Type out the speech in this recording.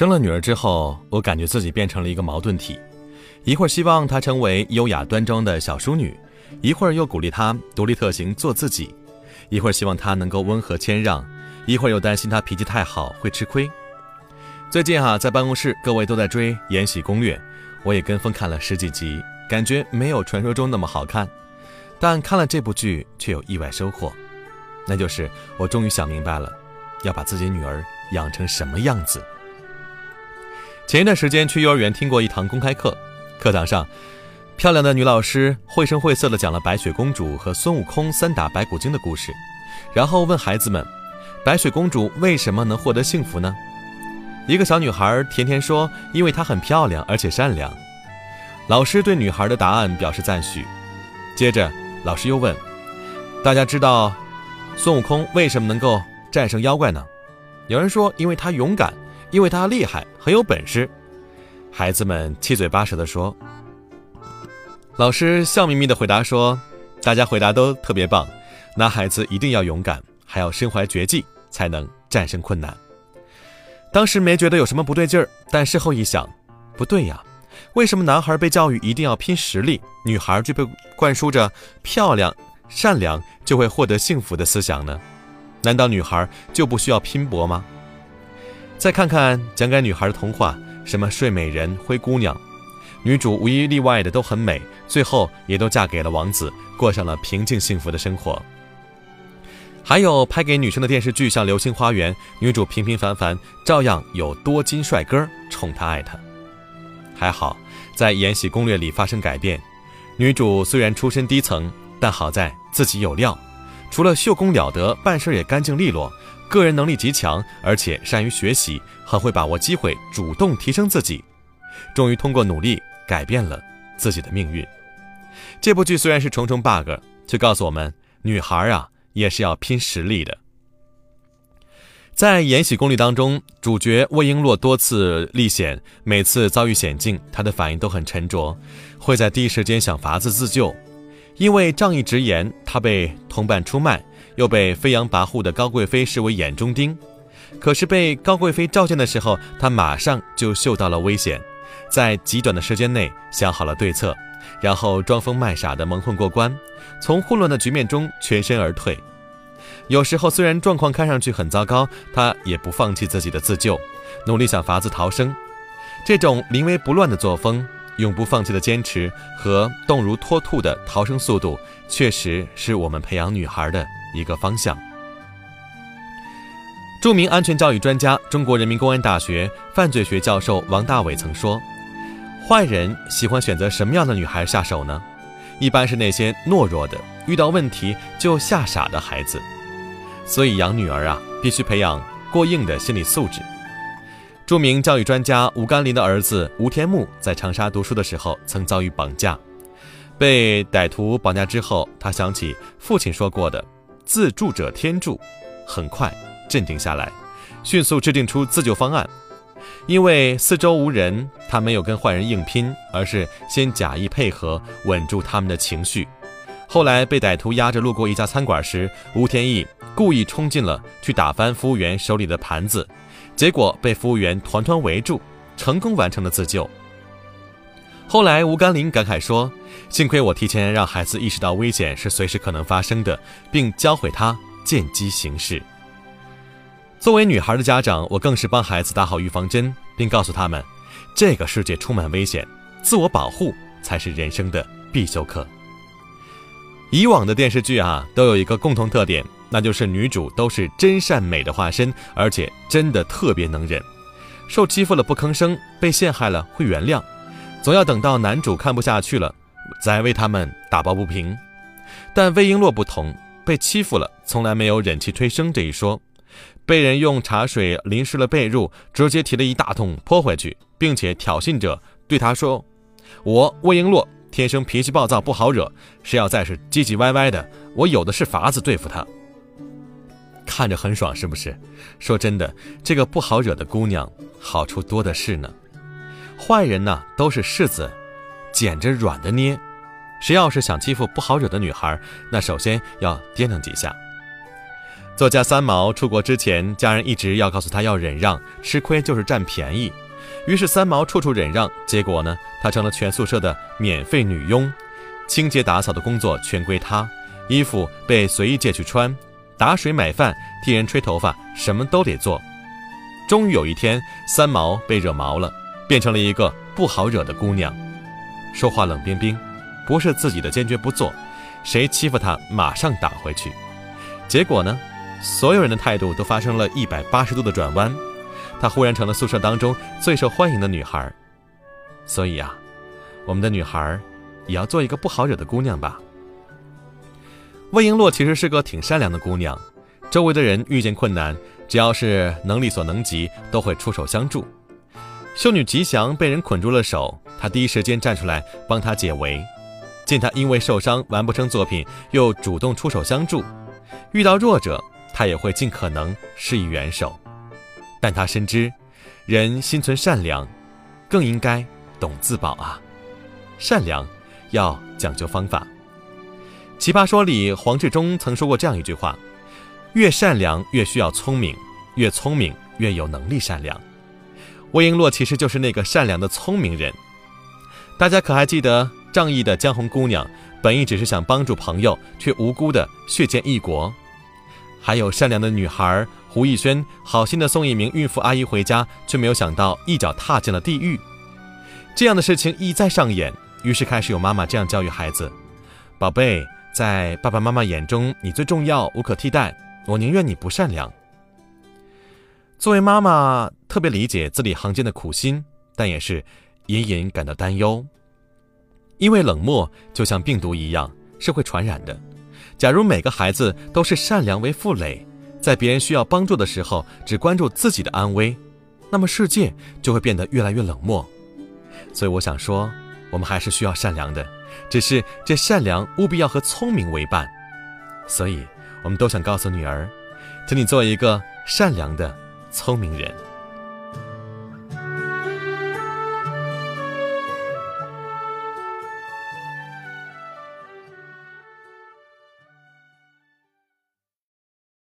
生了女儿之后，我感觉自己变成了一个矛盾体，一会儿希望她成为优雅端庄的小淑女，一会儿又鼓励她独立特行做自己，一会儿希望她能够温和谦让，一会儿又担心她脾气太好会吃亏。最近哈，在办公室各位都在追《延禧攻略》，我也跟风看了十几集，感觉没有传说中那么好看，但看了这部剧却有意外收获，那就是我终于想明白了，要把自己女儿养成什么样子。前一段时间去幼儿园听过一堂公开课，课堂上，漂亮的女老师绘声绘色地讲了白雪公主和孙悟空三打白骨精的故事，然后问孩子们：“白雪公主为什么能获得幸福呢？”一个小女孩甜甜说：“因为她很漂亮，而且善良。”老师对女孩的答案表示赞许。接着，老师又问：“大家知道孙悟空为什么能够战胜妖怪呢？”有人说：“因为他勇敢。”因为他厉害，很有本事，孩子们七嘴八舌地说。老师笑眯眯地回答说：“大家回答都特别棒，男孩子一定要勇敢，还要身怀绝技，才能战胜困难。”当时没觉得有什么不对劲儿，但事后一想，不对呀，为什么男孩被教育一定要拼实力，女孩却被灌输着漂亮、善良就会获得幸福的思想呢？难道女孩就不需要拼搏吗？再看看讲给女孩的童话，什么睡美人、灰姑娘，女主无一例外的都很美，最后也都嫁给了王子，过上了平静幸福的生活。还有拍给女生的电视剧，像《流星花园》，女主平平凡凡，照样有多金帅哥宠她爱她。还好在《延禧攻略》里发生改变，女主虽然出身低层，但好在自己有料，除了绣功了得，办事也干净利落。个人能力极强，而且善于学习，很会把握机会，主动提升自己，终于通过努力改变了自己的命运。这部剧虽然是重重 bug，却告诉我们，女孩啊也是要拼实力的。在《延禧攻略》当中，主角魏璎珞多次历险，每次遭遇险境，她的反应都很沉着，会在第一时间想法子自救。因为仗义直言，她被同伴出卖。又被飞扬跋扈的高贵妃视为眼中钉，可是被高贵妃召见的时候，她马上就嗅到了危险，在极短的时间内想好了对策，然后装疯卖傻的蒙混过关，从混乱的局面中全身而退。有时候虽然状况看上去很糟糕，她也不放弃自己的自救，努力想法子逃生。这种临危不乱的作风，永不放弃的坚持和动如脱兔的逃生速度，确实是我们培养女孩的。一个方向。著名安全教育专家、中国人民公安大学犯罪学教授王大伟曾说：“坏人喜欢选择什么样的女孩下手呢？一般是那些懦弱的、遇到问题就吓傻的孩子。所以养女儿啊，必须培养过硬的心理素质。”著名教育专家吴甘霖的儿子吴天木在长沙读书的时候，曾遭遇绑架，被歹徒绑架之后，他想起父亲说过的。自助者天助，很快镇定下来，迅速制定出自救方案。因为四周无人，他没有跟坏人硬拼，而是先假意配合，稳住他们的情绪。后来被歹徒押着路过一家餐馆时，吴天意故意冲进了去打翻服务员手里的盘子，结果被服务员团团围住，成功完成了自救。后来，吴甘霖感慨说：“幸亏我提前让孩子意识到危险是随时可能发生的，并教会他见机行事。”作为女孩的家长，我更是帮孩子打好预防针，并告诉他们：“这个世界充满危险，自我保护才是人生的必修课。”以往的电视剧啊，都有一个共同特点，那就是女主都是真善美的化身，而且真的特别能忍，受欺负了不吭声，被陷害了会原谅。总要等到男主看不下去了，再为他们打抱不平。但魏璎珞不同，被欺负了，从来没有忍气吞声这一说。被人用茶水淋湿了被褥，直接提了一大桶泼回去，并且挑衅着对他说：“我魏璎珞天生脾气暴躁，不好惹。谁要再是唧唧歪歪的，我有的是法子对付他。”看着很爽，是不是？说真的，这个不好惹的姑娘，好处多的是呢。坏人呢，都是柿子，捡着软的捏。谁要是想欺负不好惹的女孩，那首先要掂量几下。作家三毛出国之前，家人一直要告诉他要忍让，吃亏就是占便宜。于是三毛处处忍让，结果呢，他成了全宿舍的免费女佣，清洁打扫的工作全归他，衣服被随意借去穿，打水买饭、替人吹头发，什么都得做。终于有一天，三毛被惹毛了，变成了一个不好惹的姑娘，说话冷冰冰，不是自己的坚决不做，谁欺负她马上打回去。结果呢？所有人的态度都发生了一百八十度的转弯，她忽然成了宿舍当中最受欢迎的女孩。所以啊，我们的女孩也要做一个不好惹的姑娘吧。魏璎珞其实是个挺善良的姑娘，周围的人遇见困难，只要是能力所能及，都会出手相助。秀女吉祥被人捆住了手，她第一时间站出来帮她解围。见她因为受伤完不成作品，又主动出手相助。遇到弱者。他也会尽可能施以援手，但他深知，人心存善良，更应该懂自保啊！善良要讲究方法。《奇葩说》里，黄志忠曾说过这样一句话：“越善良越需要聪明，越聪明越有能力善良。”魏璎珞其实就是那个善良的聪明人。大家可还记得仗义的江红姑娘，本意只是想帮助朋友，却无辜的血溅异国。还有善良的女孩胡艺轩，好心的送一名孕妇阿姨回家，却没有想到一脚踏进了地狱。这样的事情一再上演，于是开始有妈妈这样教育孩子：“宝贝，在爸爸妈妈眼中，你最重要，无可替代。我宁愿你不善良。”作为妈妈，特别理解字里行间的苦心，但也是隐隐感到担忧，因为冷漠就像病毒一样，是会传染的。假如每个孩子都是善良为负累，在别人需要帮助的时候只关注自己的安危，那么世界就会变得越来越冷漠。所以我想说，我们还是需要善良的，只是这善良务必要和聪明为伴。所以，我们都想告诉女儿，请你做一个善良的聪明人。